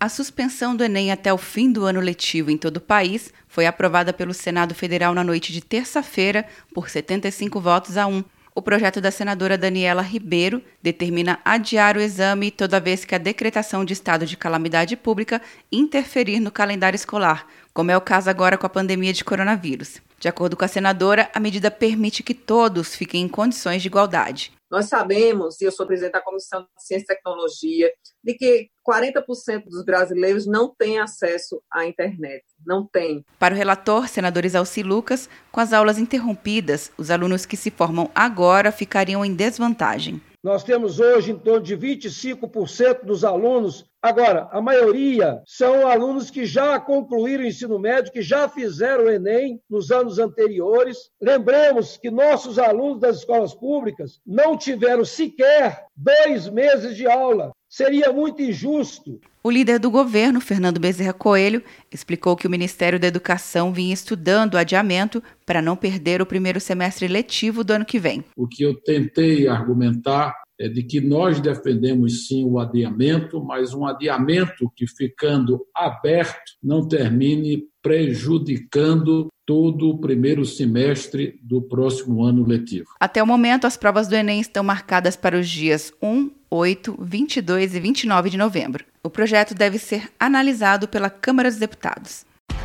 A suspensão do Enem até o fim do ano letivo em todo o país foi aprovada pelo Senado Federal na noite de terça-feira por 75 votos a 1. O projeto da senadora Daniela Ribeiro determina adiar o exame toda vez que a decretação de estado de calamidade pública interferir no calendário escolar, como é o caso agora com a pandemia de coronavírus. De acordo com a senadora, a medida permite que todos fiquem em condições de igualdade. Nós sabemos, e eu sou presidente da Comissão de Ciência e Tecnologia, de que 40% dos brasileiros não têm acesso à internet. Não tem. Para o relator, senador Isalci Lucas, com as aulas interrompidas, os alunos que se formam agora ficariam em desvantagem. Nós temos hoje em torno de 25% dos alunos. Agora, a maioria são alunos que já concluíram o ensino médio, que já fizeram o Enem nos anos anteriores. Lembremos que nossos alunos das escolas públicas não tiveram sequer dois meses de aula. Seria muito injusto. O líder do governo, Fernando Bezerra Coelho, explicou que o Ministério da Educação vinha estudando o adiamento para não perder o primeiro semestre letivo do ano que vem. O que eu tentei argumentar de que nós defendemos sim o adiamento, mas um adiamento que ficando aberto não termine prejudicando todo o primeiro semestre do próximo ano letivo. Até o momento, as provas do Enem estão marcadas para os dias 1, 8, 22 e 29 de novembro. O projeto deve ser analisado pela Câmara dos Deputados.